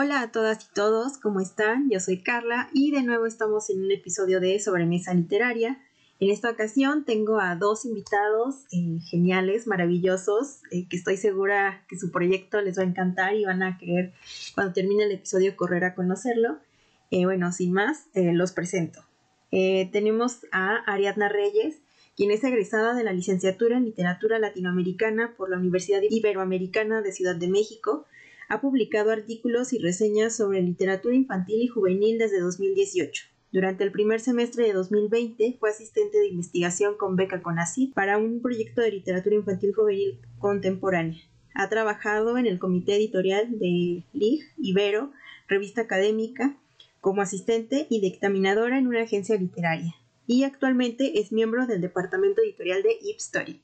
Hola a todas y todos, ¿cómo están? Yo soy Carla y de nuevo estamos en un episodio de Sobremesa Literaria. En esta ocasión tengo a dos invitados eh, geniales, maravillosos, eh, que estoy segura que su proyecto les va a encantar y van a querer cuando termine el episodio correr a conocerlo. Eh, bueno, sin más, los presento. tenemos a Ariadna Reyes, quien es egresada de la licenciatura en Literatura Latinoamericana por la Universidad Iberoamericana de Ciudad de México ha publicado artículos y reseñas sobre literatura infantil y juvenil desde 2018. Durante el primer semestre de 2020 fue asistente de investigación con beca CONACYT para un proyecto de literatura infantil juvenil contemporánea. Ha trabajado en el comité editorial de LIG, Ibero, revista académica, como asistente y dictaminadora en una agencia literaria. Y actualmente es miembro del departamento editorial de Ipstory.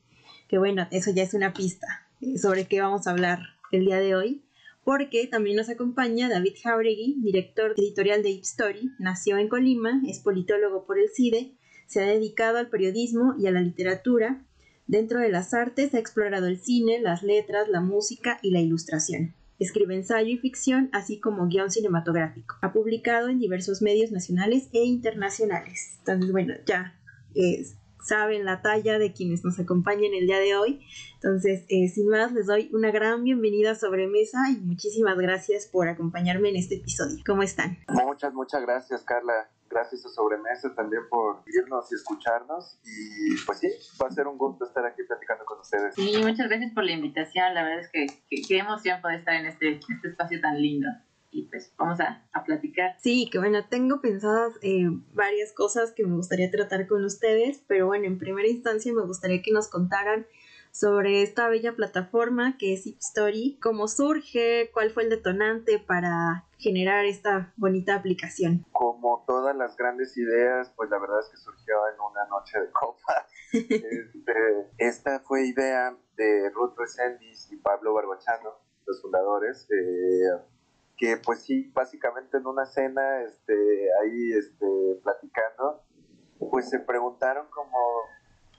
Que bueno, eso ya es una pista sobre qué vamos a hablar el día de hoy porque también nos acompaña David Jauregui, director editorial de Story. Nació en Colima, es politólogo por el CIDE, se ha dedicado al periodismo y a la literatura. Dentro de las artes ha explorado el cine, las letras, la música y la ilustración. Escribe ensayo y ficción, así como guion cinematográfico. Ha publicado en diversos medios nacionales e internacionales. Entonces, bueno, ya es saben la talla de quienes nos acompañan el día de hoy. Entonces, eh, sin más, les doy una gran bienvenida a Sobremesa y muchísimas gracias por acompañarme en este episodio. ¿Cómo están? Muchas, muchas gracias, Carla. Gracias a Sobremesa también por irnos y escucharnos. Y pues sí, va a ser un gusto estar aquí platicando con ustedes. Sí, muchas gracias por la invitación. La verdad es que qué emoción poder estar en este, este espacio tan lindo y pues vamos a, platicar. Sí, que bueno, tengo pensadas eh, varias cosas que me gustaría tratar con ustedes, pero bueno, en primera instancia me gustaría que nos contaran sobre esta bella plataforma que es Story, cómo surge, cuál fue el detonante para generar esta bonita aplicación. Como todas las grandes ideas, pues la verdad es que surgió en una noche de copa. Este, esta fue idea de Ruth Resendis y Pablo Barbachano, los fundadores. Eh, que pues sí, básicamente en una cena, este, ahí este, platicando, pues se preguntaron como,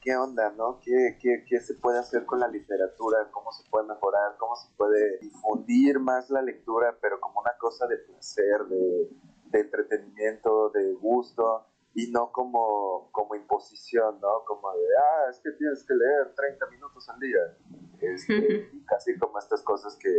¿qué onda, no? ¿Qué, qué, qué se puede hacer con la literatura? ¿Cómo se puede mejorar? ¿Cómo se puede difundir más la lectura, pero como una cosa de placer, de, de entretenimiento, de gusto? y no como, como imposición, ¿no? Como de, ah, es que tienes que leer 30 minutos al día. Este, casi como estas cosas que,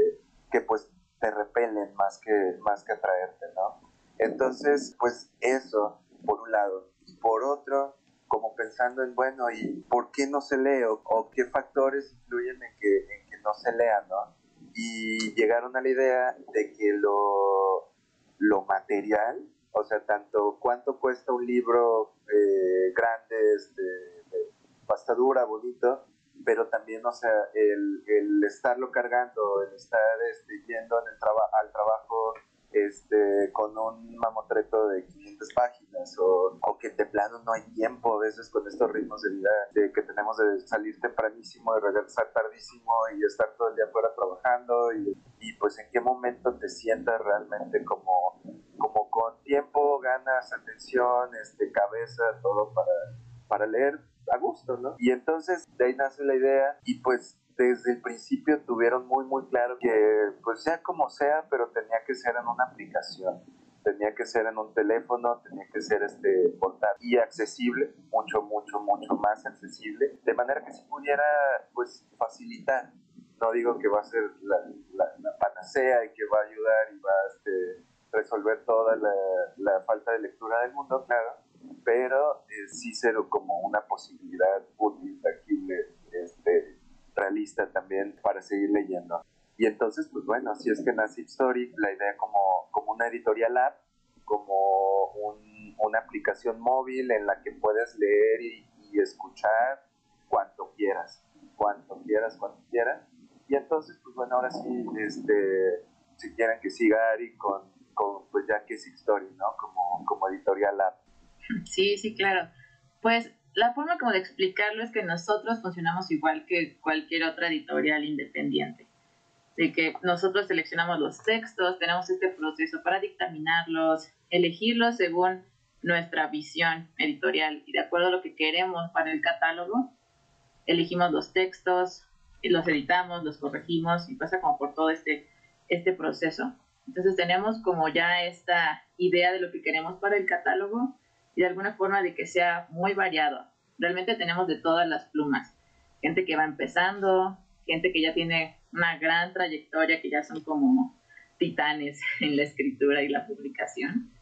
que pues te repelen más que, más que atraerte, ¿no? Entonces, pues eso, por un lado. Y por otro, como pensando en, bueno, ¿y por qué no se lee? ¿O, qué factores influyen en que, en que no se lea, ¿no? Y llegaron a la idea de que lo, lo material, o sea, tanto cuánto cuesta un libro eh, grande, este, de pasta dura, bonito, pero también, o sea, el, estarlo cargando, el estar este, yendo en el al trabajo este, con un mamotreto de 500 páginas o, o, que de plano no hay tiempo a veces con estos ritmos de vida de que tenemos de salir tempranísimo, de regresar tardísimo y estar todo el día afuera trabajando y, y pues en qué momento te sientas realmente como, como con tiempo, ganas, atención, este, cabeza, todo para, para leer a gusto, ¿no? Y entonces de ahí nace la idea y pues desde el principio tuvieron muy muy claro que pues sea como sea, pero tenía que ser en una aplicación, tenía que ser en un teléfono, tenía que ser este portátil y accesible, mucho mucho mucho más accesible, de manera que se pudiera pues facilitar. No digo que va a ser la, la, panacea y que va a ayudar y va a este, resolver toda la, la falta de lectura del mundo, claro, pero eh, sí ser como una posibilidad útil, tangible, este, realista también para seguir leyendo. Y entonces, pues bueno, así es que nace Story, la idea como, como una editorial app, como una aplicación móvil en la que puedes leer y, escuchar cuanto quieras, cuanto quieras, cuanto quieras. Y entonces, pues bueno, ahora sí, este, si quieren que siga Ari con, con pues ya que es Story, ¿no? Como, como editorial app. Sí, sí, claro. Pues la forma como de explicarlo es que nosotros funcionamos igual que cualquier otra editorial independiente. De que nosotros seleccionamos los textos, tenemos este proceso para dictaminarlos, elegirlos según nuestra visión editorial y de acuerdo a lo que queremos para el catálogo, elegimos los textos, los editamos, los corregimos y pasa como por todo este, este proceso. Entonces tenemos como ya esta idea de lo que queremos para el catálogo de alguna forma de que sea muy variado. Realmente tenemos de todas las plumas. Gente que va empezando, gente que ya tiene una gran trayectoria, que ya son como titanes en la escritura y la publicación.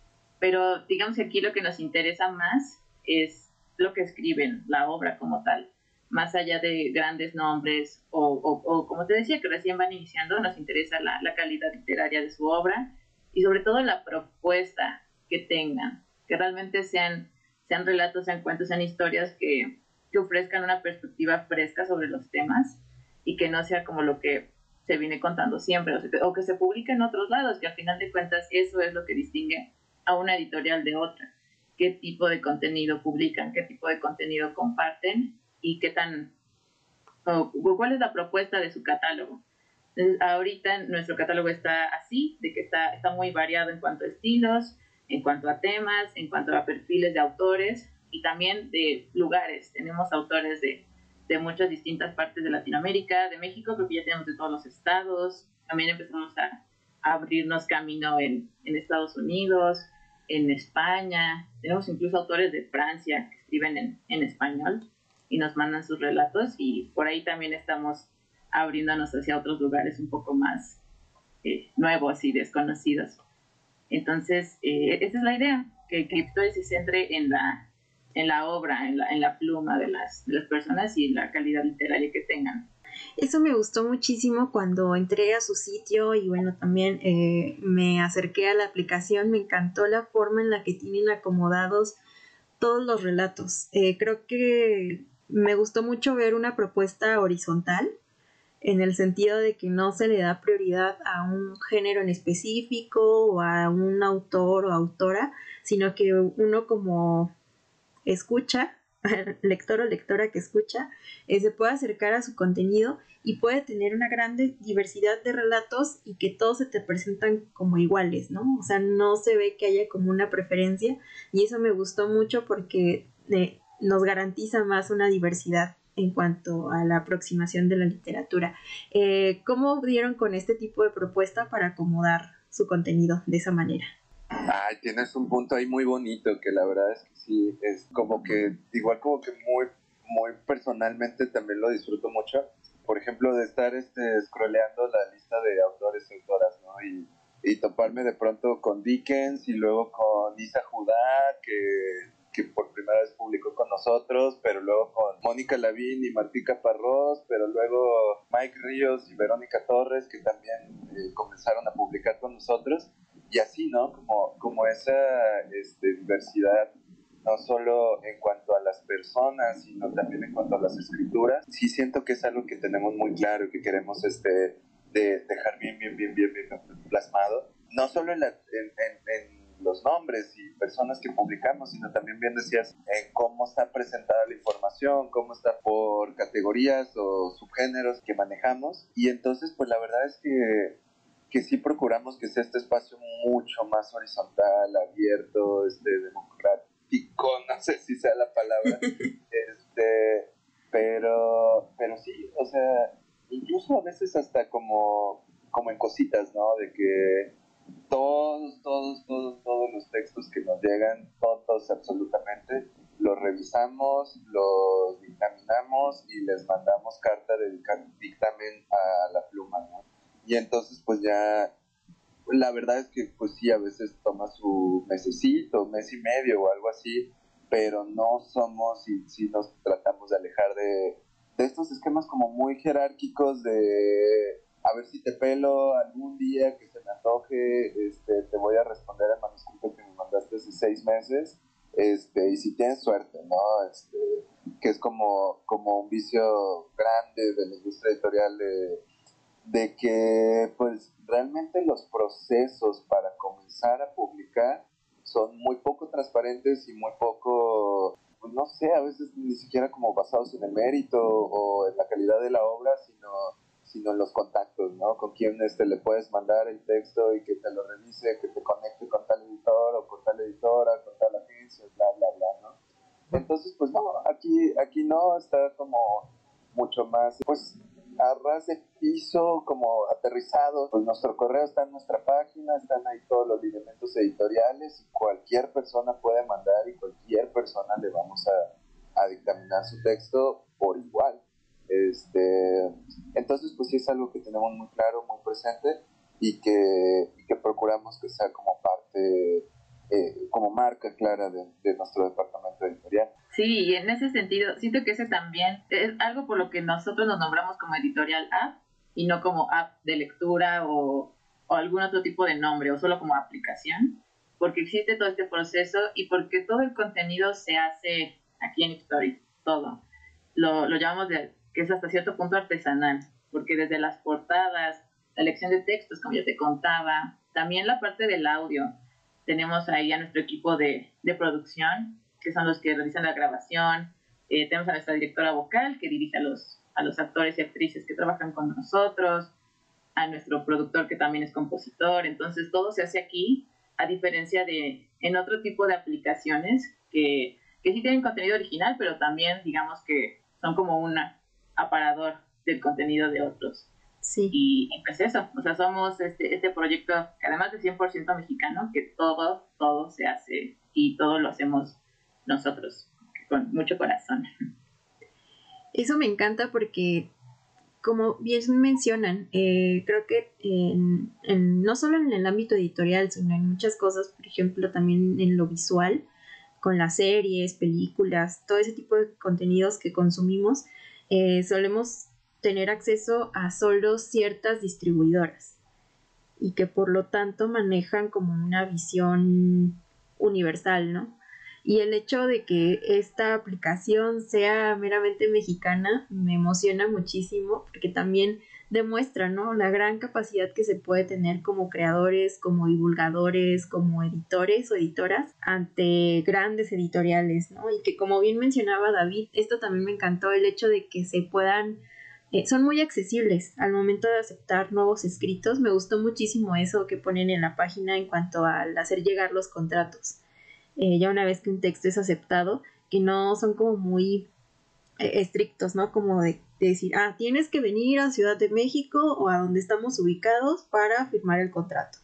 Pero digamos que aquí lo que nos interesa más es lo que escriben, la obra como tal más allá de grandes nombres o, como te decía, que recién van iniciando, nos interesa la, calidad literaria de su obra y sobre todo la propuesta que tengan, que realmente sean, sean relatos, sean cuentos, sean historias que, que ofrezcan una perspectiva fresca sobre los temas y que no sea como lo que se viene contando siempre o, o que se publique en otros lados, que al final de cuentas eso es lo que distingue a una editorial de otra. Qué tipo de contenido publican, qué tipo de contenido comparten y qué tan, cuál es la propuesta de su catálogo. Entonces, ahorita nuestro catálogo está así, de que está, está muy variado en cuanto a estilos, en cuanto a temas, en cuanto a perfiles de autores y también de lugares. Tenemos autores de, de muchas distintas partes de Latinoamérica, de México, creo que ya tenemos de todos los estados. También empezamos a, abrirnos camino en, en, Estados Unidos, en España. Tenemos incluso autores de Francia que escriben en, en español y nos mandan sus relatos y por ahí también estamos abriéndonos hacia otros lugares un poco más eh, nuevos y desconocidos. Entonces, eh, esa es la idea, que, que se centre en la, en la obra, en la, en la pluma de las, de las personas y la calidad literaria que tengan. Eso me gustó muchísimo cuando entré a su sitio y bueno, también eh, me acerqué a la aplicación, me encantó la forma en la que tienen acomodados todos los relatos. creo que me gustó mucho ver una propuesta horizontal en el sentido de que no se le da prioridad a un género en específico o a un autor o autora, sino que uno como escucha, lector o lectora que escucha, eh, se puede acercar a su contenido y puede tener una gran diversidad de relatos y que todos se te presentan como iguales, ¿no? O sea, no se ve que haya como una preferencia y eso me gustó mucho porque eh, nos garantiza más una diversidad en cuanto a la aproximación de la literatura. Eh, ¿Cómo dieron con este tipo de propuesta para acomodar su contenido de esa manera? Ay, tienes un punto ahí muy bonito que la verdad es que sí, es como que, igual como que muy, muy personalmente también lo disfruto mucho. Por ejemplo, de estar este, scrolleando la lista de autores y autoras, ¿no? Y, y toparme de pronto con Dickens y luego con Isa Judá, que que por primera vez publicó con nosotros, pero luego con Mónica Lavín y Martí Caparrós, pero luego Mike Ríos y Verónica Torres, que también eh, comenzaron a publicar con nosotros. Y así, ¿no? Como, como esa este, diversidad, no solo en cuanto a las personas, sino también en cuanto a las escrituras. Sí siento que es algo que tenemos muy claro que queremos este, de dejar bien, bien, bien, bien, bien plasmado. No solo en, la, en, en los nombres y personas que publicamos, sino también bien decías en cómo está presentada la información, cómo está por categorías o subgéneros que manejamos. Y entonces, pues la verdad es que, que sí procuramos que sea este espacio mucho más horizontal, abierto, este, democrático, no sé si sea la palabra, este, pero, pero sí, o sea, incluso a veces hasta como, como en cositas, ¿no? De que todos, todos, todos, todos los textos que nos llegan, todos absolutamente, los revisamos, los dictaminamos y les mandamos carta de dictamen a la pluma, ¿no? Y entonces pues ya, la verdad es que pues sí, a veces toma su mesecito, mes y medio o algo así, pero no somos y sí nos tratamos de alejar de, de estos esquemas como muy jerárquicos de a ver si te pelo algún día que se me antoje, este, te voy a responder el manuscrito que me mandaste hace seis meses, este, y si tienes suerte, ¿no? Este, que es como, como un vicio grande de la industria editorial de, de que pues realmente los procesos para comenzar a publicar son muy poco transparentes y muy poco, pues, no sé, a veces ni siquiera como basados en el mérito o en la calidad de la obra, sino sino en los contactos, ¿no? Con quién este, le puedes mandar el texto y que te lo revise, que te conecte con tal editor o con tal editora, con tal agencia, bla, bla, bla, ¿no? Entonces, pues no, aquí, aquí no, está como mucho más, pues a ras de piso, como aterrizado. Pues nuestro correo está en nuestra página, están ahí todos los lineamientos editoriales y cualquier persona puede mandar y cualquier persona le vamos a, a dictaminar su texto por igual. Este, entonces, pues sí es algo que tenemos muy claro, muy presente y que, procuramos que sea como parte eh, como marca clara de, nuestro departamento editorial. Sí, y en ese sentido, siento que ese también es algo por lo que nosotros nos nombramos como editorial app y no como app de lectura o, o algún otro tipo de nombre o solo como aplicación, porque existe todo este proceso y porque todo el contenido se hace aquí en Story, todo. Lo, lo llamamos de que es hasta cierto punto artesanal, porque desde las portadas, la elección de textos, como ya te contaba, también la parte del audio, tenemos ahí a nuestro equipo de, de producción, que son los que realizan la grabación. Eh, tenemos a nuestra directora vocal, que dirige a los, a los actores y actrices que trabajan con nosotros, a nuestro productor, que también es compositor. Entonces, todo se hace aquí, a diferencia de en otro tipo de aplicaciones que, que sí tienen contenido original, pero también, digamos que son como un aparador del contenido de otros. Sí. Y, pues eso, o sea, somos este, este proyecto que además de 100% mexicano, que todo, todo se hace y todo lo hacemos nosotros, con mucho corazón. Eso me encanta porque, como bien mencionan, eh, creo que en, no solo en el ámbito editorial, sino en muchas cosas, por ejemplo, también en lo visual, con las series, películas, todo ese tipo de contenidos que consumimos, eh, solemos tener acceso a solo ciertas distribuidoras y que por lo tanto manejan como una visión universal, ¿no? Y el hecho de que esta aplicación sea meramente mexicana me emociona muchísimo porque también demuestra, ¿no? La gran capacidad que se puede tener como creadores, como divulgadores, como editores o editoras ante grandes editoriales, ¿no? Y que como bien mencionaba David, esto también me encantó el hecho de que se puedan eh, son muy accesibles al momento de aceptar nuevos escritos. Me gustó muchísimo eso que ponen en la página en cuanto al hacer llegar los contratos. Eh, ya una vez que un texto es aceptado, que no son como muy eh, estrictos, ¿no? Como de, decir, ah, tienes que venir a Ciudad de México o a donde estamos ubicados para firmar el contrato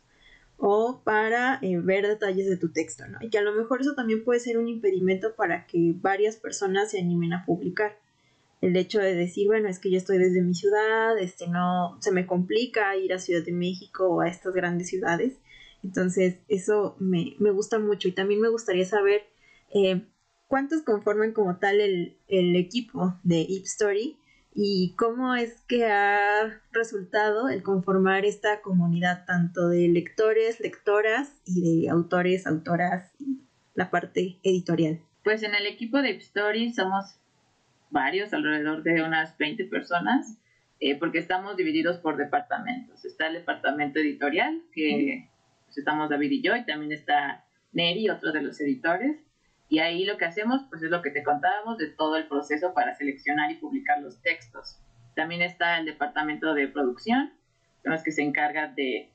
o para ver detalles de tu texto, ¿no? Y que a lo mejor eso también puede ser un impedimento para que varias personas se animen a publicar el hecho de decir, bueno, es que yo estoy desde mi ciudad, este no, se me complica ir a Ciudad de México o a estas grandes ciudades. Entonces, eso me, gusta mucho y también me gustaría saber eh, cuántos conforman como tal el, equipo de Ip Story y cómo es que ha resultado el conformar esta comunidad tanto de lectores, lectoras y de autores, autoras la parte editorial. Pues en el equipo de Story somos varios, alrededor de unas 20 personas, eh, porque estamos divididos por departamentos. Está el departamento editorial, que pues, estamos David y yo, y también está Neri, otro de los editores. Y ahí lo que hacemos, pues es lo que te contábamos de todo el proceso para seleccionar y publicar los textos. También está el departamento de producción, son los que se encargan de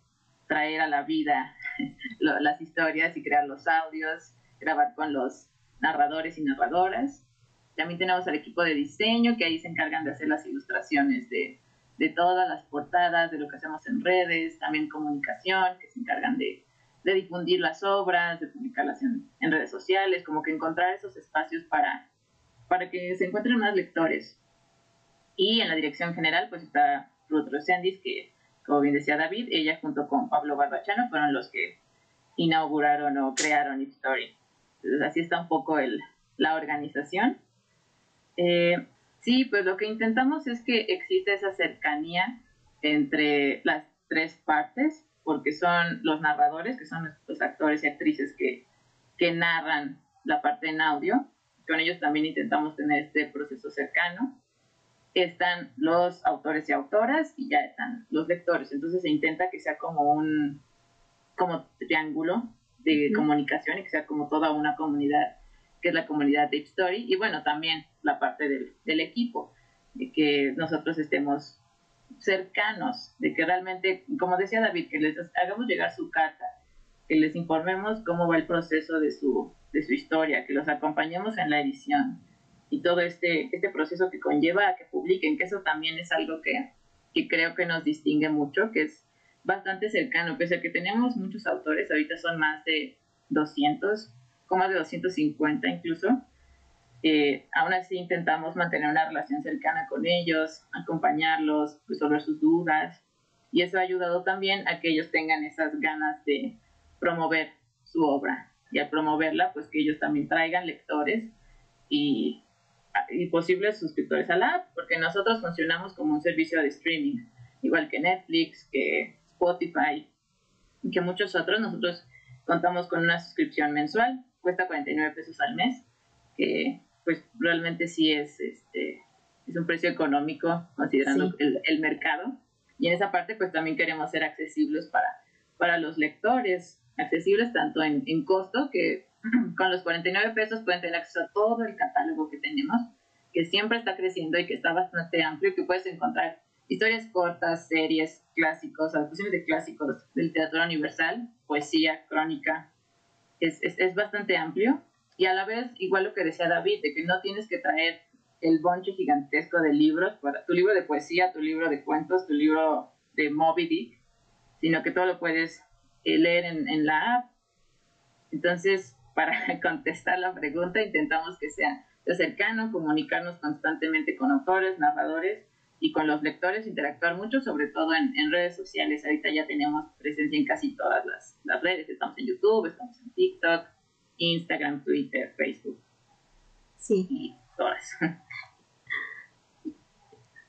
traer a la vida las historias y crear los audios, grabar con los narradores y narradoras. También tenemos al equipo de diseño, que ahí se encargan de hacer las ilustraciones de, de todas las portadas, de lo que hacemos en redes, también comunicación, que se encargan de, de difundir las obras, de publicarlas en, en, redes sociales, como que encontrar esos espacios para, para que se encuentren más lectores. Y en la dirección general, pues está Ruth Rosendis, que, como bien decía David, ella junto con Pablo Barbachano fueron los que inauguraron o crearon Story. Entonces, así está un poco el, la organización. Eh, sí, pues lo que intentamos es que exista esa cercanía entre las tres partes, porque son los narradores, que son los actores y actrices que, que narran la parte en audio. Con ellos también intentamos tener este proceso cercano. Están los autores y autoras y ya están los lectores. Entonces se intenta que sea como un como triángulo de comunicación y que sea como toda una comunidad que es la comunidad de Story, y bueno, también la parte del, del equipo, de que nosotros estemos cercanos, de que realmente, como decía David, que les hagamos llegar su carta, que les informemos cómo va el proceso de su, de su historia, que los acompañemos en la edición, y todo este, este proceso que conlleva a que publiquen, que eso también es algo que, que creo que nos distingue mucho, que es bastante cercano, pese a que tenemos muchos autores, ahorita son más de 200, como más de 250 incluso, eh, aún así intentamos mantener una relación cercana con ellos, acompañarlos, resolver sus dudas, y eso ha ayudado también a que ellos tengan esas ganas de promover su obra, y al promoverla, pues que ellos también traigan lectores y, y posibles suscriptores a la app, porque nosotros funcionamos como un servicio de streaming, igual que Netflix, que Spotify, que muchos otros. Nosotros contamos con una suscripción mensual, cuesta 49 pesos al mes, que pues realmente sí es, este, es un precio económico considerando el, el, mercado. Y en esa parte pues también queremos ser accesibles para, para los lectores, accesibles tanto en, en costo, que con los 49 pesos pueden tener acceso a todo el catálogo que tenemos, que siempre está creciendo y que está bastante amplio, que puedes encontrar historias cortas, series, clásicos, adaptaciones de clásicos de literatura universal, poesía, crónica. Es, es, es, bastante amplio y a la vez, igual lo que decía David, de que no tienes que traer el bonche gigantesco de libros, para tu libro de poesía, tu libro de cuentos, tu libro de Moby Dick, sino que todo lo puedes eh, leer en, en la app. Entonces, para contestar la pregunta, intentamos que sea cercano, comunicarnos constantemente con autores, narradores y con los lectores interactuar mucho, sobre todo en, en, redes sociales. Ahorita ya tenemos presencia en casi todas las, las, redes. Estamos en YouTube, estamos en TikTok, Instagram, Twitter, Facebook. Sí. Y todas.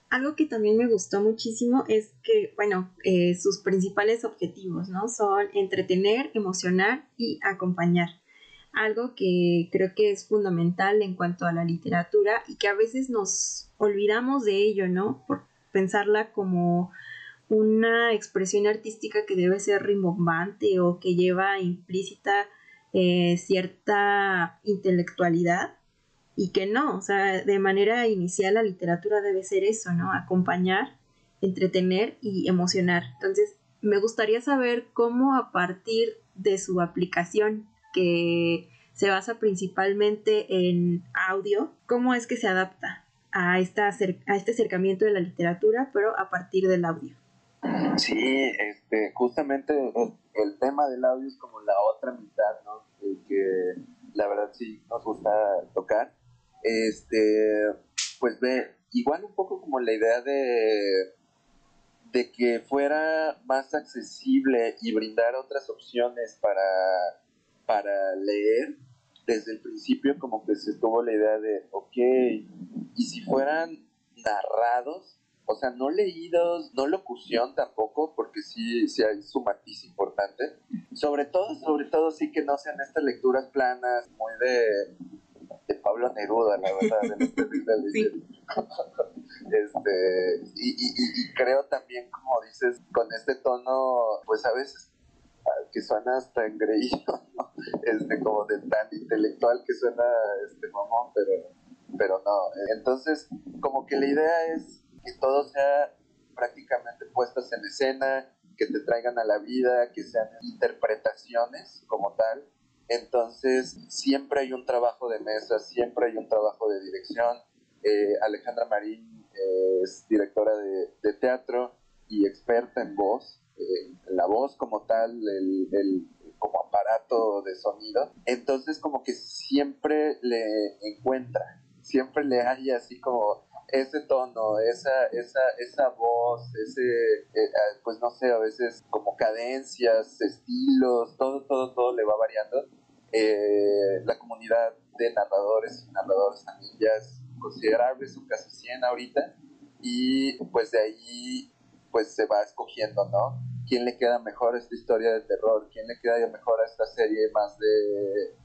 Algo que también me gustó muchísimo es que, bueno, eh, sus principales objetivos, ¿no? Son entretener, emocionar y acompañar. Algo que creo que es fundamental en cuanto a la literatura y que a veces nos olvidamos de ello, ¿no? Por pensarla como una expresión artística que debe ser rimbombante o que lleva implícita eh, cierta intelectualidad y que no, o sea, de manera inicial la literatura debe ser eso, ¿no? Acompañar, entretener y emocionar. Entonces, me gustaría saber cómo a partir de su aplicación que se basa principalmente en audio, cómo es que se adapta a, esta, a este acercamiento de la literatura, pero a partir del audio. Sí, este, justamente el, tema del audio es como la otra mitad, ¿no? Que la verdad sí nos gusta tocar. Este, pues ve, igual un poco como la idea de, de que fuera más accesible y brindar otras opciones para, para leer, desde el principio como que se tuvo la idea de, ok, y si fueran narrados, o sea, no leídos, no locución tampoco, porque sí, sí hay su matiz importante. Sobre todo, sobre todo sí que no sean estas lecturas planas, muy de, de Pablo Neruda, la verdad, este, este y, y, y creo también, como dices, con este tono, pues a veces que suena hasta engreído, ¿no? este, como de tan intelectual que suena este mamón, pero, pero no. Entonces, como que la idea es que todo sea prácticamente puestas en escena, que te traigan a la vida, que sean interpretaciones como tal. Entonces, siempre hay un trabajo de mesa, siempre hay un trabajo de dirección. Eh, Alejandra Marín eh, es directora de, de teatro y experta en voz la voz como tal, el, el, como aparato de sonido. Entonces como que siempre le encuentra, siempre le hay así como ese tono, esa, esa, esa voz, ese, eh, ah, pues no sé, a veces como cadencias, estilos, todo, todo, todo le va variando. Eh, la comunidad de narradores y narradores también ya es considerable, son casi 100 ahorita, y pues de ahí pues se va escogiendo, ¿no? ¿Quién le queda mejor a esta historia de terror? ¿Quién le queda mejor a esta serie más de,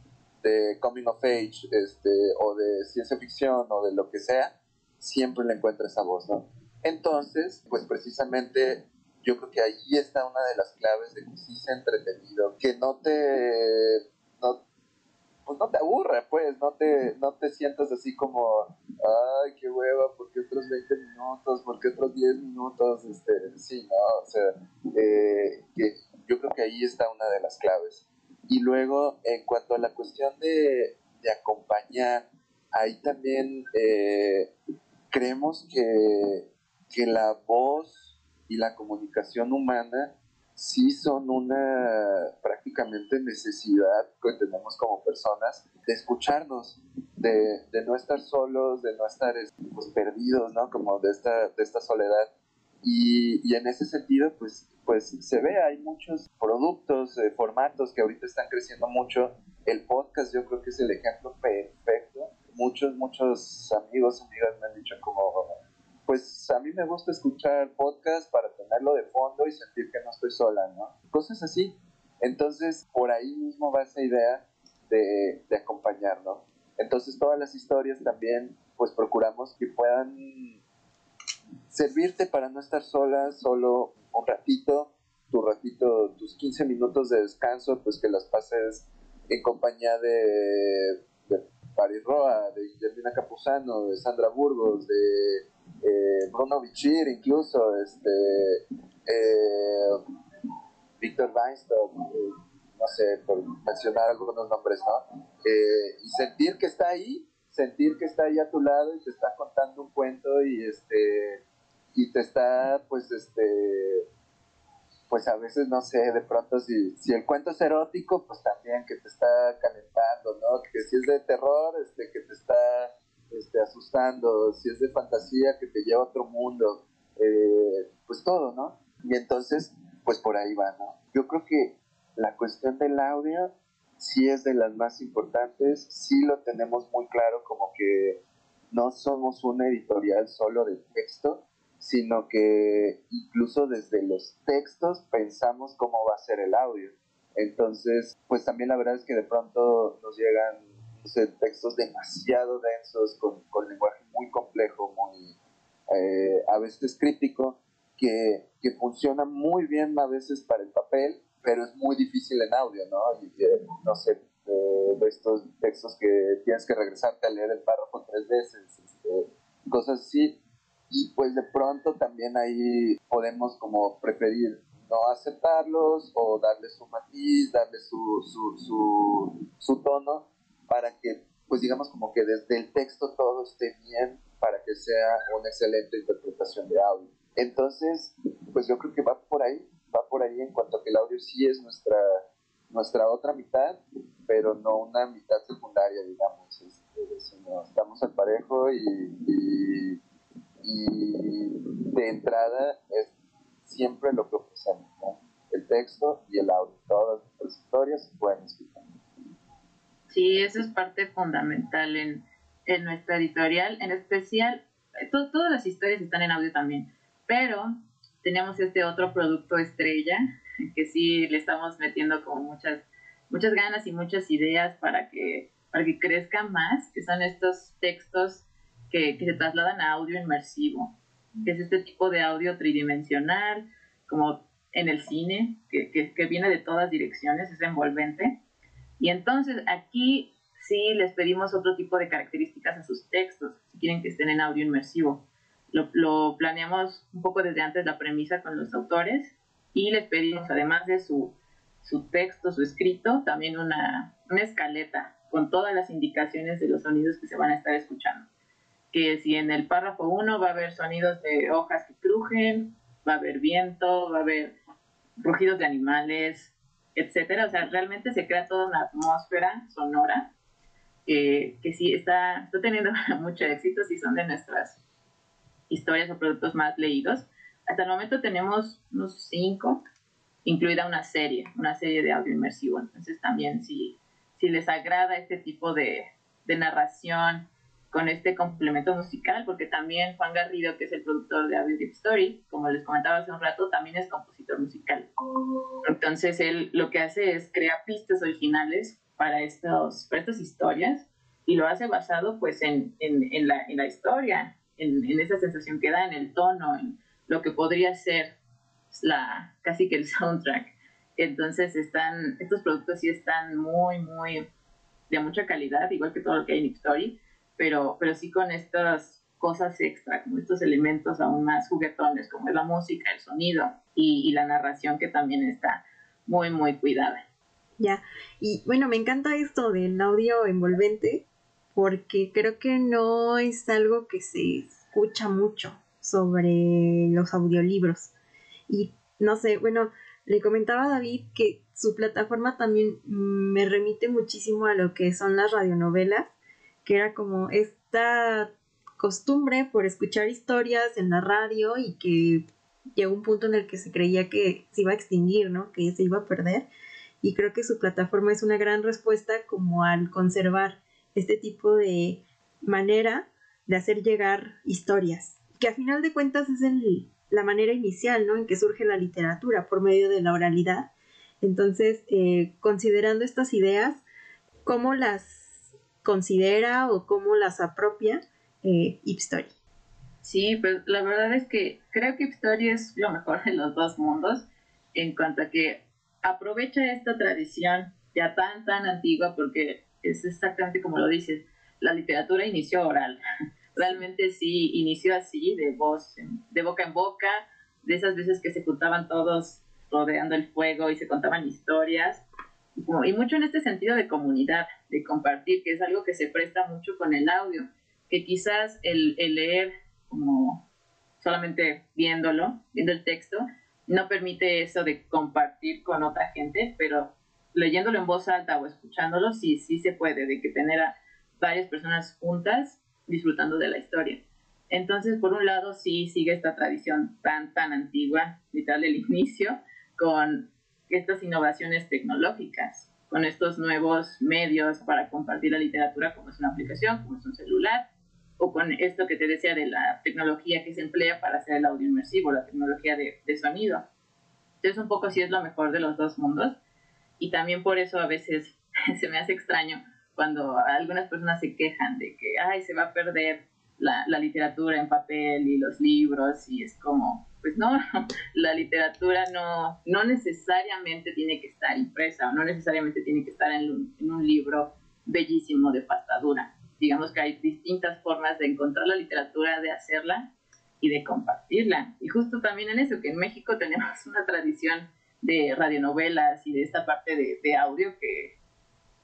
de coming of age, este, o de ciencia ficción, o de lo que sea? Siempre le encuentra esa voz, ¿no? Entonces, pues precisamente yo creo que ahí está una de las claves de que sí sea entretenido, que no te, no, pues no te aburra, pues, no te, no te sientas así como, ay, qué hueva, ¿por qué otros 20 minutos? ¿Por qué otros 10 minutos? Este, sí, ¿no? O sea, eh, que yo creo que ahí está una de las claves. Y luego, en cuanto a la cuestión de, de acompañar, ahí también eh, creemos que, que la voz y la comunicación humana sí son una prácticamente necesidad que tenemos como personas de escucharnos, de, de no estar solos, de no estar pues, perdidos, ¿no? Como de esta, de esta soledad. Y, y, en ese sentido, pues, pues se ve, hay muchos productos, eh, formatos que ahorita están creciendo mucho. El podcast yo creo que es el ejemplo perfecto. Muchos, muchos amigos, amigas me han dicho como, pues a mí me gusta escuchar podcast para tenerlo de fondo y sentir que no estoy sola, ¿no? Cosas así. Entonces, por ahí mismo va esa idea de, de acompañar, ¿no? Entonces, todas las historias también, pues procuramos que puedan servirte para no estar sola, solo un ratito, tu ratito, tus 15 minutos de descanso, pues que las pases en compañía de Paris Roa, de Guillermina Capuzano, de Sandra Burgos, de eh, Bruno Bichir incluso, este, eh, Víctor Weinstock, eh, no sé, por mencionar algunos nombres, ¿no? y sentir que está ahí, sentir que está ahí a tu lado y te está contando un cuento y este y te está pues este pues a veces no sé de pronto si, si el cuento es erótico pues también que te está calentando no que si es de terror este que te está este, asustando, si es de fantasía que te lleva a otro mundo, eh, pues todo, ¿no? Y entonces, pues por ahí va, ¿no? Yo creo que la cuestión del audio sí es de las más importantes, sí lo tenemos muy claro como que no somos una editorial solo de texto, sino que incluso desde los textos pensamos cómo va a ser el audio. Entonces, pues también la verdad es que de pronto nos llegan textos demasiado densos, con, con lenguaje muy complejo, muy eh, a veces crítico, que, que funciona muy bien a veces para el papel, pero es muy difícil en audio, ¿no? No sé, eh, de estos textos que tienes que regresarte a leer el párrafo tres veces, este, cosas así. Y pues de pronto también ahí podemos como preferir no aceptarlos o darle su matiz, darle su, su, su, su tono para que, pues digamos como que desde el texto todo esté bien para que sea una excelente interpretación de audio. Entonces, pues yo creo que va por ahí, va por ahí en cuanto a que el audio sí es nuestra, nuestra otra mitad, pero no una mitad secundaria, digamos. Este, sino estamos al parejo y, y, de entrada es siempre lo que ofrecemos, el texto y el audio. Todas las historias pueden escuchar. Sí, eso es parte fundamental en, nuestra editorial, en especial, eh, todas las historias están en audio también, pero tenemos este otro producto estrella que sí le estamos metiendo como muchas, muchas ganas y muchas ideas para que, para que crezca más, que son estos textos que, se trasladan a audio inmersivo, que es este tipo de audio tridimensional, como en el cine, que, que viene de todas direcciones, es envolvente y entonces aquí sí les pedimos otro tipo de características a sus textos, si quieren que estén en audio inmersivo. Lo, planeamos un poco desde antes la premisa con los autores y les pedimos, además de su, su texto, su escrito, también una, una escaleta con todas las indicaciones de los sonidos que se van a estar escuchando. Que si en el párrafo 1 va a haber sonidos de hojas que crujen, va a haber viento, va a haber rugidos de animales, etcétera. O sea, realmente se crea toda una atmósfera sonora que, que sí está, está teniendo mucho éxito, si son de nuestras historias o productos más leídos. Hasta el momento tenemos unos cinco, incluida una serie, una serie de audio inmersivo. Entonces también si, si les agrada este tipo de, de narración con este complemento musical, porque también Juan Garrido, que es el productor de Audio Deep Story, como les comentaba hace un rato, también es compositor musical. Entonces él lo que hace es crear pistas originales para, estos, para estas historias y lo hace basado pues en, en, en, la, en la, historia, en, esa sensación que da, en el tono, en lo que podría ser la, casi que el soundtrack. Entonces están, estos productos sí están muy, muy de mucha calidad, igual que todo lo que hay en Story pero, pero sí con estas cosas extra, como estos elementos aún más juguetones, como es la música, el sonido y, la narración que también está muy, muy cuidada. Ya, y bueno, me encanta esto del audio envolvente, porque creo que no es algo que se escucha mucho sobre los audiolibros. Y no sé, bueno, le comentaba a David que su plataforma también me remite muchísimo a lo que son las radionovelas, que era como esta costumbre por escuchar historias en la radio y que llegó un punto en el que se creía que se iba a extinguir, ¿no? Que se iba a perder. Y creo que su plataforma es una gran respuesta como al conservar este tipo de manera de hacer llegar historias, que a final de cuentas es el, la manera inicial, ¿no? En que surge la literatura por medio de la oralidad. Entonces, eh, considerando estas ideas, ¿cómo las considera o cómo las apropia eh, Ipstory? Sí, pues la verdad es que creo que Ipstory es lo mejor de los dos mundos en cuanto a que aprovecha esta tradición ya tan, tan antigua porque es exactamente como lo dices, la literatura inició oral. Realmente sí inició así, de voz, de boca en boca, de esas veces que se juntaban todos rodeando el fuego y se contaban historias. Y mucho en este sentido de comunidad, de compartir, que es algo que se presta mucho con el audio, que quizás el, leer como solamente viéndolo, viendo el texto, no permite eso de compartir con otra gente, pero leyéndolo en voz alta o escuchándolo, sí, sí se puede, de que tener a varias personas juntas disfrutando de la historia. Entonces, por un lado, sí sigue esta tradición tan, tan antigua, literal del inicio, con estas innovaciones tecnológicas, con estos nuevos medios para compartir la literatura, como es una aplicación, como es un celular, o con esto que te decía de la tecnología que se emplea para hacer el audio inmersivo, la tecnología de, de sonido. Entonces, un poco sí es lo mejor de los dos mundos y también por eso a veces se me hace extraño cuando algunas personas se quejan de que, ay, se va a perder la, la literatura en papel y los libros y es como, pues no, la literatura no, no necesariamente tiene que estar impresa o no necesariamente tiene que estar en, un libro bellísimo de pastadura. Digamos que hay distintas formas de encontrar la literatura, de hacerla y de compartirla. Y justo también en eso, que en México tenemos una tradición de radionovelas y de esta parte de, audio que,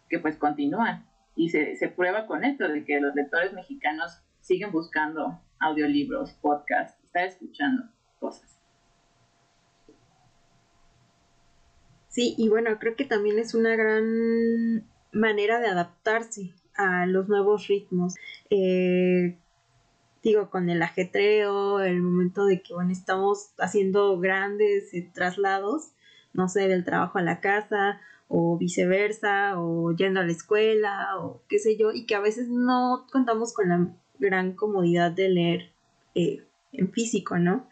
que, pues continúan. Y se, se prueba con esto, de que los lectores mexicanos siguen buscando audiolibros, podcasts, están escuchando cosas. Sí, y bueno, creo que también es una gran manera de adaptarse a los nuevos ritmos. Eh, digo, con el ajetreo, el momento de que, bueno, estamos haciendo grandes eh, traslados, no sé, del trabajo a la casa o viceversa, o yendo a la escuela, o qué sé yo, y que a veces no contamos con la gran comodidad de leer eh, en físico, ¿no?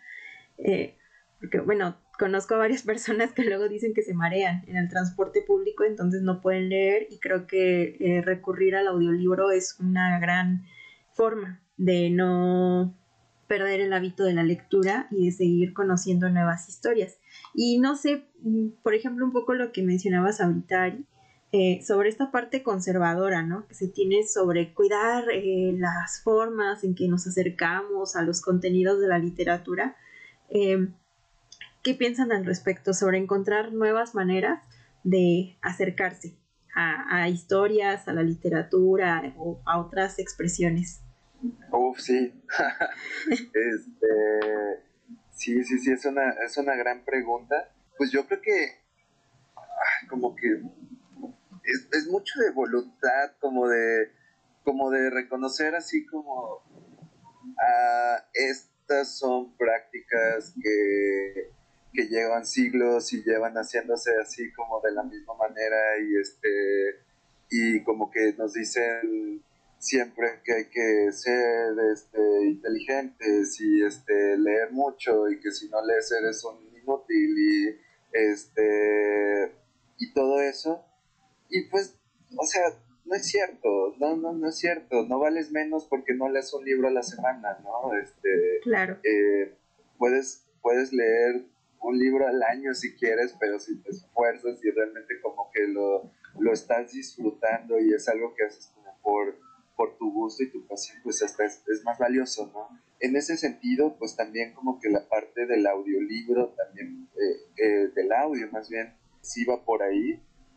Eh, porque, bueno, conozco a varias personas que luego dicen que se marean en el transporte público, entonces no pueden leer, y creo que eh, recurrir al audiolibro es una gran forma de no perder el hábito de la lectura y de seguir conociendo nuevas historias. Y no sé, mm, por ejemplo, un poco lo que mencionabas ahorita, eh, sobre esta parte conservadora, ¿no? Que se tiene sobre cuidar las formas en que nos acercamos a los contenidos de la literatura. Em, ¿Qué piensan al respecto sobre encontrar nuevas maneras de acercarse a, a historias, a la literatura o a otras expresiones? Uf, sí. este, sí, sí, sí, es una, es una gran pregunta. Pues yo creo que, como que es, mucho de voluntad, como de, como de reconocer así como ah, estas son prácticas que, que llevan siglos y llevan haciéndose así como de la misma manera y este y como que nos dicen siempre que hay que ser este, inteligentes y este, leer mucho y que si no lees eres un inútil y, este, y todo eso. Y pues, o sea, no es cierto, no, no, no es cierto, no vales menos porque no lees un libro a la semana, ¿no? Este, claro. Eh, puedes, puedes leer un libro al año si quieres, pero si te esfuerzas y realmente como que lo, lo estás disfrutando y es algo que haces como por por tu gusto y tu pasión, pues hasta es, más valioso, ¿no? En ese sentido, pues también como que la parte del audiolibro, también eh, eh, del audio más bien, sí va por ahí,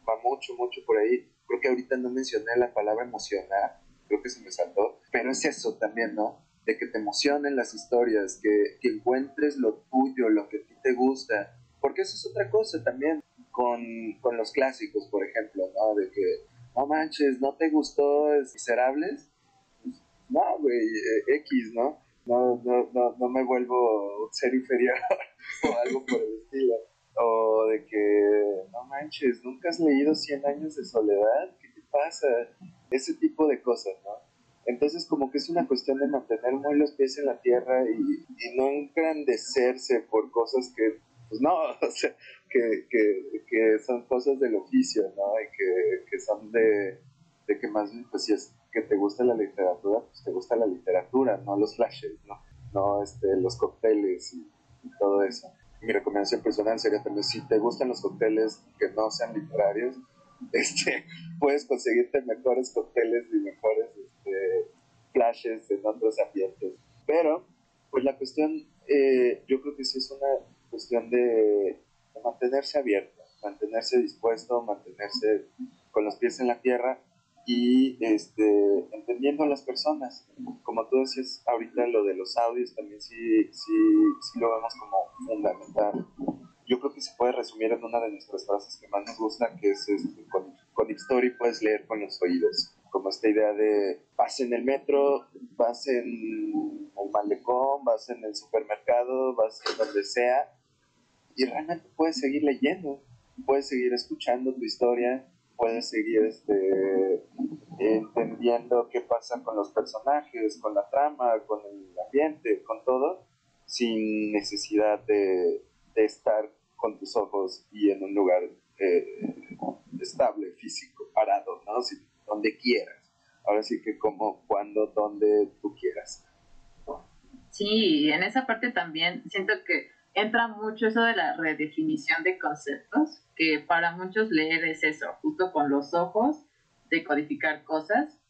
va mucho, mucho por ahí. Creo que ahorita no mencioné la palabra emocionar, creo que se me saltó, pero es eso también, ¿no? De que te emocionen las historias, que, que encuentres lo tuyo, lo que a ti te gusta, porque eso es otra cosa también con, con los clásicos, por ejemplo, ¿no? De que, no manches, ¿no te gustó Miserables? Pues, no, güey, eh, X, ¿no? No, no, no, no me vuelvo un ser inferior o algo por el estilo. O de que, no manches, ¿nunca has leído Cien años de soledad? ¿Qué te pasa? Ese tipo de cosas, ¿no? Entonces como que es una cuestión de mantener muy los pies en la tierra y, y no engrandecerse por cosas que, pues no, o sea, que, que, que son cosas del oficio, ¿no? Y que, que son de, de, que más bien, pues si es que te gusta la literatura, pues te gusta la literatura, no los flashes, ¿no? No este, los cócteles y todo eso mi recomendación personal sería también si te gustan los cócteles que no sean literarios, este, puedes conseguirte mejores cócteles y mejores este, flashes en otros ambientes. Pero, pues la cuestión, eh, yo creo que sí es una cuestión de, de mantenerse abierto, mantenerse dispuesto, mantenerse con los pies en la tierra y este, entendiendo a las personas. Como tú decías ahorita, lo de los audios también sí, sí, sí lo vemos como fundamental. Yo creo que se puede resumir en una de nuestras frases que más nos gusta, que es este, con, con Story puedes leer con los oídos. Como esta idea de vas en el metro, vas en el malecón, vas en el supermercado, vas en donde sea, y realmente puedes seguir leyendo, puedes seguir escuchando tu historia, puedes seguir este, entendiendo qué pasa con los personajes, con la trama, con el ambiente, con todo, sin necesidad de, estar con tus ojos y en un lugar eh, estable, físico, parado, ¿no? donde quieras. Ahora sí que como, cuando, donde tú quieras. Sí, en esa parte también siento que entra mucho eso de la redefinición de conceptos, que para muchos leer es eso, justo con los ojos, decodificar cosas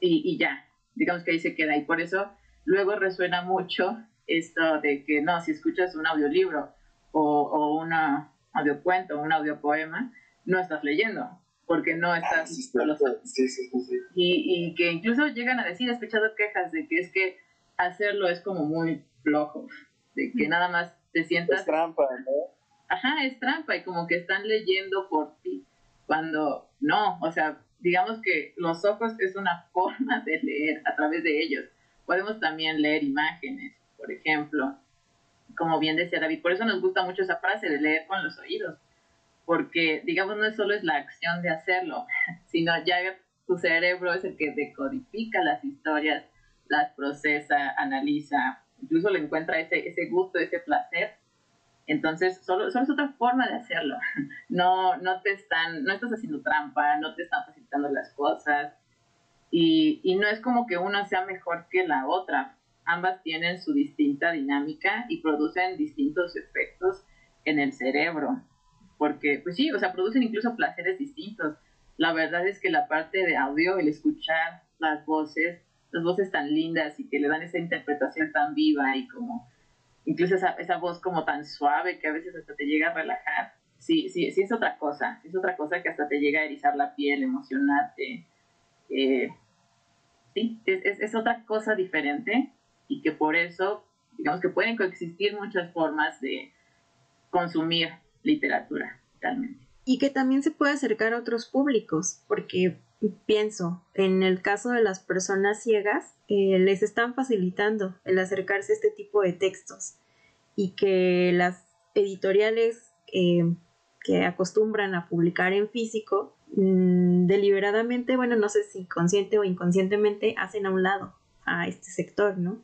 y, y ya, digamos que ahí se queda. Y por eso luego resuena mucho esto de que no, si escuchas un audiolibro o, o una audiocuento o un audiopoema, no estás leyendo, porque no ah, estás sí, los sí, sí, y, y, que incluso llegan a decir, he escuchado quejas de que es que hacerlo es como muy flojo, de que nada más te sientas... Es trampa, ¿no? Ajá, es trampa y como que están leyendo por ti, cuando no, o sea, digamos que los ojos es una forma de leer a través de ellos. Podemos también leer imágenes, por ejemplo, como bien decía David, por eso nos gusta mucho esa frase de leer con los oídos, porque digamos no solo es la acción de hacerlo, sino ya tu cerebro es el que decodifica las historias, las procesa, analiza, incluso le encuentra ese, ese gusto, ese placer. Entonces, solo, solo es otra forma de hacerlo. No, no te están, no estás haciendo trampa, no te están facilitando las cosas. Y, y no es como que una sea mejor que la otra. Ambas tienen su distinta dinámica y producen distintos efectos en el cerebro. Porque, pues sí, o sea, producen incluso placeres distintos. La verdad es que la parte de audio, el escuchar las voces, las voces tan lindas y que le dan esa interpretación tan viva y como incluso esa, esa voz como tan suave que a veces hasta te llega a relajar. Sí, sí, sí es otra cosa, sí es otra cosa que hasta te llega a erizar la piel, emocionarte. Eh, sí, es, es, es otra cosa diferente y que por eso, digamos que pueden coexistir muchas formas de consumir literatura, realmente. Y que también se puede acercar a otros públicos, porque pienso, en el caso de las personas ciegas, eh, les están facilitando el acercarse a este tipo de textos y que las editoriales eh, que acostumbran a publicar en físico, mmm, deliberadamente, bueno, no sé si consciente o inconscientemente, hacen a un lado a este sector, ¿no?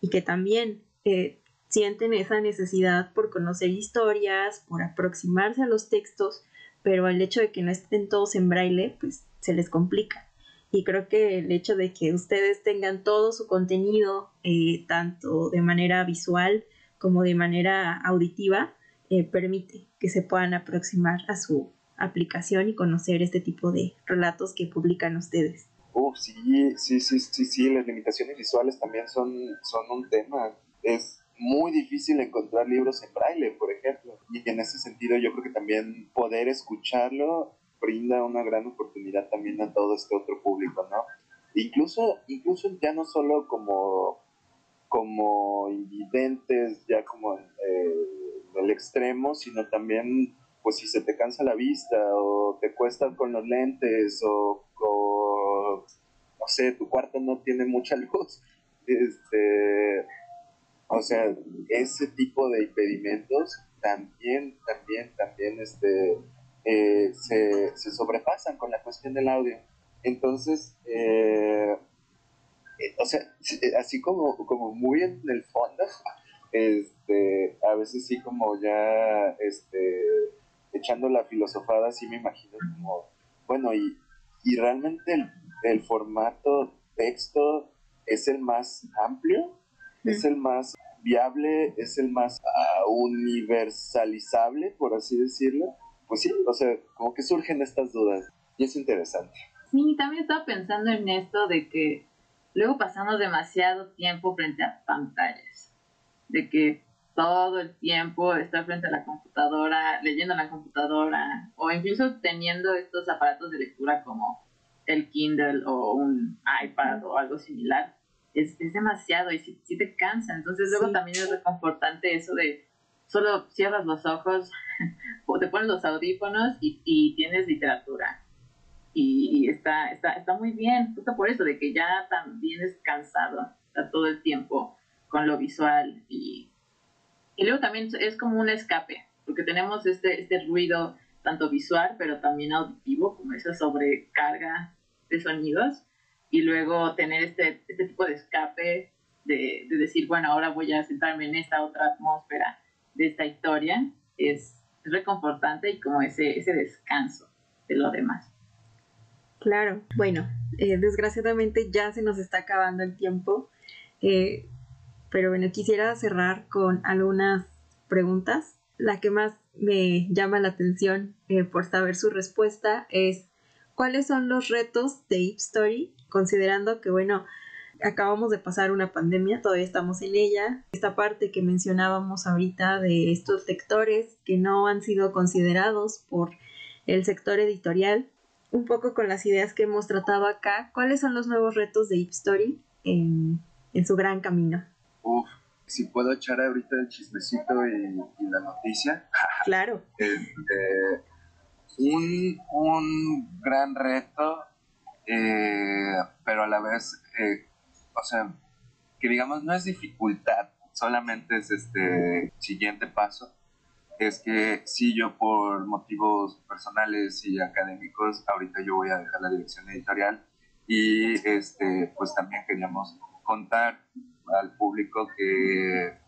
Y que también eh, sienten esa necesidad por conocer historias, por aproximarse a los textos, pero el hecho de que no estén todos en braille, pues se les complica. Y creo que el hecho de que ustedes tengan todo su contenido, eh, tanto de manera visual como de manera auditiva, eh, permite que se puedan aproximar a su aplicación y conocer este tipo de relatos que publican ustedes. Uf, sí, sí, sí, sí, sí, las limitaciones visuales también son, son un tema. Es muy difícil encontrar libros en braille, por ejemplo. Y en ese sentido yo creo que también poder escucharlo brinda una gran oportunidad también a todo este otro público, ¿no? incluso, incluso ya no solo como, como invidentes, ya como eh, el extremo, sino también pues si se te cansa la vista o te cuesta con los lentes o, no sé, tu cuarto no tiene mucha luz, este, o sea, ese tipo de impedimentos también, también, también, este, eh, se, se, sobrepasan con la cuestión del audio. Entonces, eh, eh, o sea, así como, como muy en el fondo, este, a veces sí como ya, este, echando la filosofada, sí me imagino como, bueno, y, y realmente el, el formato texto es el más amplio, es el más viable, es el más uh, universalizable, por así decirlo. Pues sí, o sea, como que surgen estas dudas y es interesante. Sí, también estaba pensando en esto de que luego pasamos demasiado tiempo frente a pantallas, de que todo el tiempo estar frente a la computadora, leyendo en la computadora, o incluso teniendo estos aparatos de lectura como el Kindle o un iPad o algo similar, es, es demasiado y si, te cansa. Entonces luego también es reconfortante eso de solo cierras los ojos te pones los audífonos y, y tienes literatura. Y, está, está, está muy bien, justo por eso, de que ya también es cansado, está todo el tiempo con lo visual y y luego también es como un escape, porque tenemos este, este ruido tanto visual, pero también auditivo, como esa sobrecarga de sonidos. Y luego tener este, este tipo de escape de, de decir, bueno, ahora voy a sentarme en esta otra atmósfera de esta historia, es, reconfortante y como ese, ese descanso de lo demás. Claro, bueno, eh, desgraciadamente ya se nos está acabando el tiempo. Eh, pero bueno, quisiera cerrar con algunas preguntas. La que más me llama la atención eh, por saber su respuesta es ¿cuáles son los retos de Ip Story? Considerando que, bueno, acabamos de pasar una pandemia, todavía estamos en ella. Esta parte que mencionábamos ahorita de estos sectores que no han sido considerados por el sector editorial, un poco con las ideas que hemos tratado acá, ¿cuáles son los nuevos retos de Ip Story en, en su gran camino? Uf, si puedo echar ahorita el chismecito y, la noticia. Claro. Este, un, gran reto, eh, pero a la vez, eh, o sea, que digamos no es dificultad, solamente es este siguiente paso. Es que si yo por motivos personales y académicos, ahorita yo voy a dejar la dirección editorial y este, pues también queríamos contar al público que,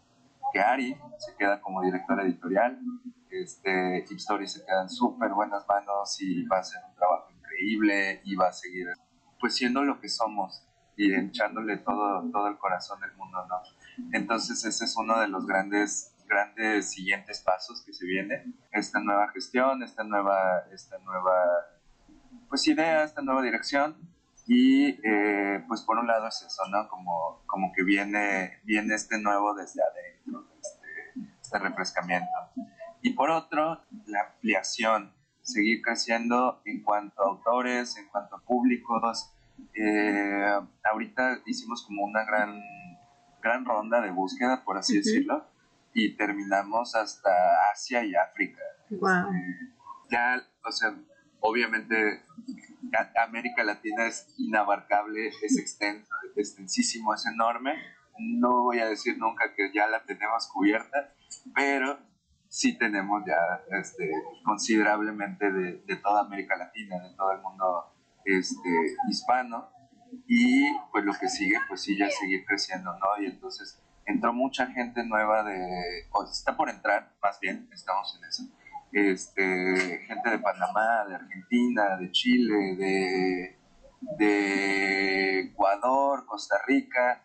que Ari se queda como directora editorial, este, Hip Story se queda en súper buenas manos y va a hacer un trabajo increíble y va a seguir pues siendo lo que somos y echándole todo, todo el corazón del mundo, ¿no? Entonces ese es uno de los grandes, grandes siguientes pasos que se viene, esta nueva gestión, esta nueva, esta nueva pues idea, esta nueva dirección y eh, pues por un lado es eso, ¿no? Como, como que viene, viene este nuevo desde adentro, este, este refrescamiento. Y por otro, la ampliación, seguir creciendo en cuanto a autores, en cuanto a públicos. Eh, ahorita hicimos como una gran, gran ronda de búsqueda, por así decirlo, y terminamos hasta Asia y África. Wow. Este, ya, o sea, obviamente América Latina es inabarcable, es extenso, extensísimo, es enorme. No voy a decir nunca que ya la tenemos cubierta, pero sí tenemos ya este, considerablemente de, toda América Latina, de todo el mundo este, hispano. Y pues lo que sigue, pues sí, ya seguir creciendo, ¿no? Y entonces entró mucha gente nueva de, está por entrar, más bien, estamos en eso, este, gente de Panamá, de Argentina, de Chile, de, de Ecuador, Costa Rica,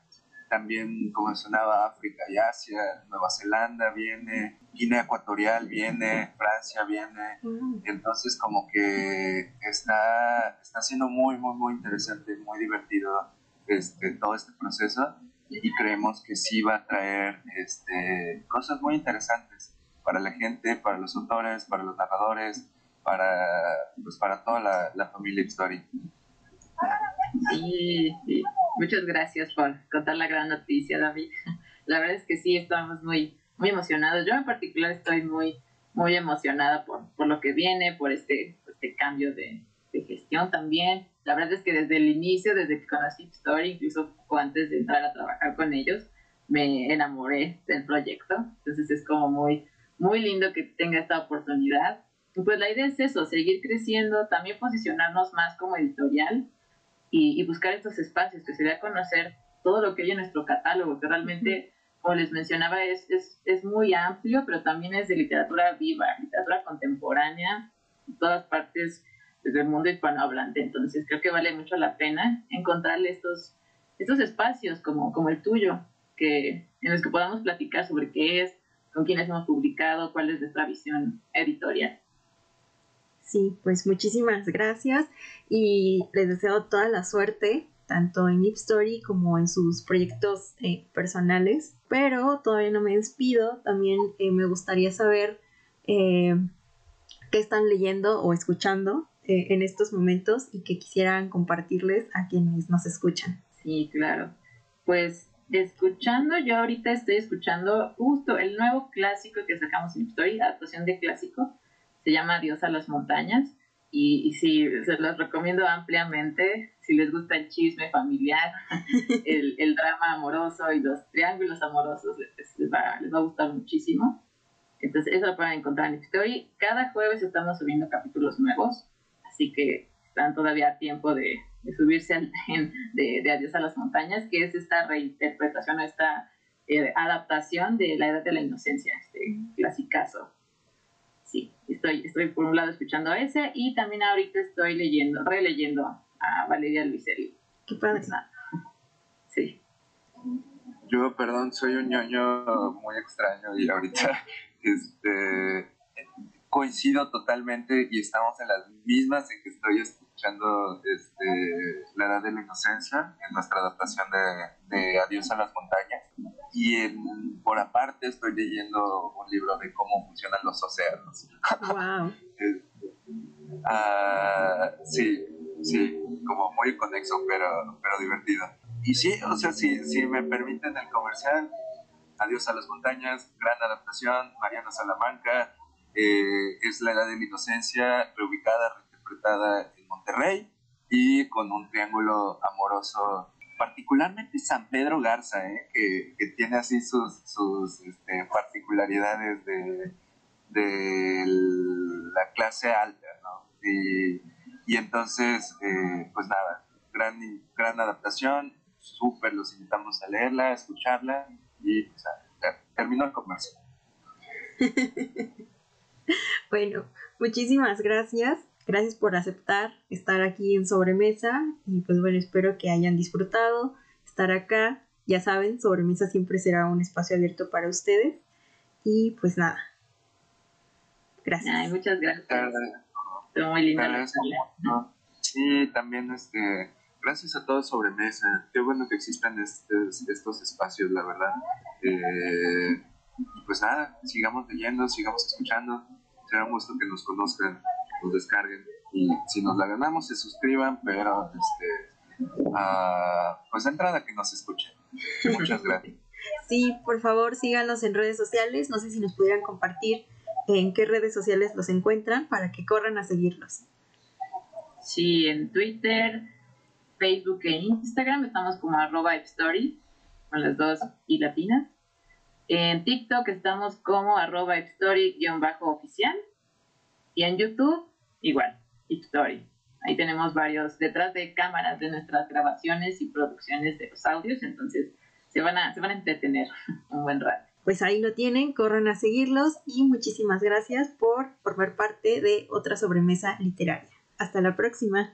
también como mencionaba África y Asia, Nueva Zelanda viene, Guinea Ecuatorial viene, Francia viene, mm. entonces como que está, está siendo muy, muy, muy interesante, muy divertido este, todo este proceso y creemos que sí va a traer este, cosas muy interesantes para la gente, para los autores, para los narradores, para, pues, para toda la, familia Story. Sí, muchas gracias por contar la gran noticia, David. La verdad es que sí, estamos muy, muy emocionados. Yo en particular estoy muy, muy emocionada por, por lo que viene, por este, este cambio de, de gestión también. La verdad es que desde el inicio, desde que conocí Story, incluso antes de entrar a trabajar con ellos, me enamoré del proyecto. Entonces es como muy, muy lindo que tenga esta oportunidad. pues la idea es eso, seguir creciendo, también posicionarnos más como editorial y, buscar estos espacios, que se dé a conocer todo lo que hay en nuestro catálogo, que realmente, como les mencionaba, es, es, es muy amplio, pero también es de literatura viva, literatura contemporánea, en todas partes del mundo hispanohablante. Entonces creo que vale mucho la pena encontrarle estos, estos espacios como, como el tuyo, que, en los que podamos platicar sobre qué es, con quiénes hemos publicado, cuál es nuestra visión editorial. Sí, pues muchísimas gracias y les deseo toda la suerte, tanto en Ip Story como en sus proyectos eh, personales. Pero todavía no me despido, también eh, me gustaría saber eh, qué están leyendo o escuchando en estos momentos y que quisieran compartirles a quienes nos escuchan. Sí, claro. Pues escuchando, yo ahorita estoy escuchando justo el nuevo clásico que sacamos en Story, adaptación de clásico, se llama Dios a las montañas. Y, y sí, se los recomiendo ampliamente. Si les gusta el chisme familiar, el, el drama amoroso y los triángulos amorosos, les, va, les va a gustar muchísimo. Entonces, eso lo pueden encontrar en Story. Cada jueves estamos subiendo capítulos nuevos, así que están todavía a tiempo de, de subirse al tren de, de, Adiós a las montañas, que es esta reinterpretación, esta eh, adaptación de La Edad de la Inocencia, este clasicazo sí, estoy, estoy por un lado escuchando a ese y también ahorita estoy leyendo, releyendo a Valeria Luiselli. Qué padre. Sí. Yo, perdón, soy un ñoño muy extraño y ahorita este, coincido totalmente y estamos en las mismas en que estoy escuchando este, La Edad de la Inocencia en nuestra adaptación de, de Adiós a las Montañas y en, por aparte estoy leyendo un libro de cómo funcionan los océanos. Wow. Ah, sí, sí, como muy conexo, pero, pero divertido. Y sí, o sea, si, si me permiten el comercial, Adiós a las montañas, gran adaptación, Mariana Salamanca, eh, es la edad de la inocencia, reubicada, reinterpretada en Monterrey y con un triángulo amoroso particularmente San Pedro Garza, ¿eh? que, tiene así sus, este, particularidades de, la clase alta, ¿no? Y, entonces, eh, pues nada, gran, gran adaptación, súper los invitamos a leerla, a escucharla y pues terminó el comercio. bueno, muchísimas gracias. Gracias por aceptar estar aquí en Sobremesa y pues bueno, espero que hayan disfrutado estar acá. Ya saben, Sobremesa siempre será un espacio abierto para ustedes y pues nada. Gracias. muchas gracias. muy linda Sí, también este, gracias a todos Sobremesa. Qué bueno que existan estos, estos espacios, la verdad. Eh, y pues nada, sigamos leyendo, sigamos escuchando. Será un gusto que nos conozcan nos descarguen y si nos la ganamos se suscriban, pero este, uh, pues entrada que nos escuchen. Muchas gracias. Sí, por favor síganos en redes sociales, no sé si nos pudieran compartir en qué redes sociales los encuentran para que corran a seguirlos. Sí, en Twitter, Facebook e Instagram estamos como arroba story con las dos y latinas. En TikTok estamos como arroba story-oficial. Y en YouTube igual, Story. Ahí tenemos varios detrás de cámaras de nuestras grabaciones y producciones de los audios, entonces se van a, se van a entretener un buen rato. Pues ahí lo tienen, corran a seguirlos y muchísimas gracias por formar parte de otra sobremesa literaria. Hasta la próxima.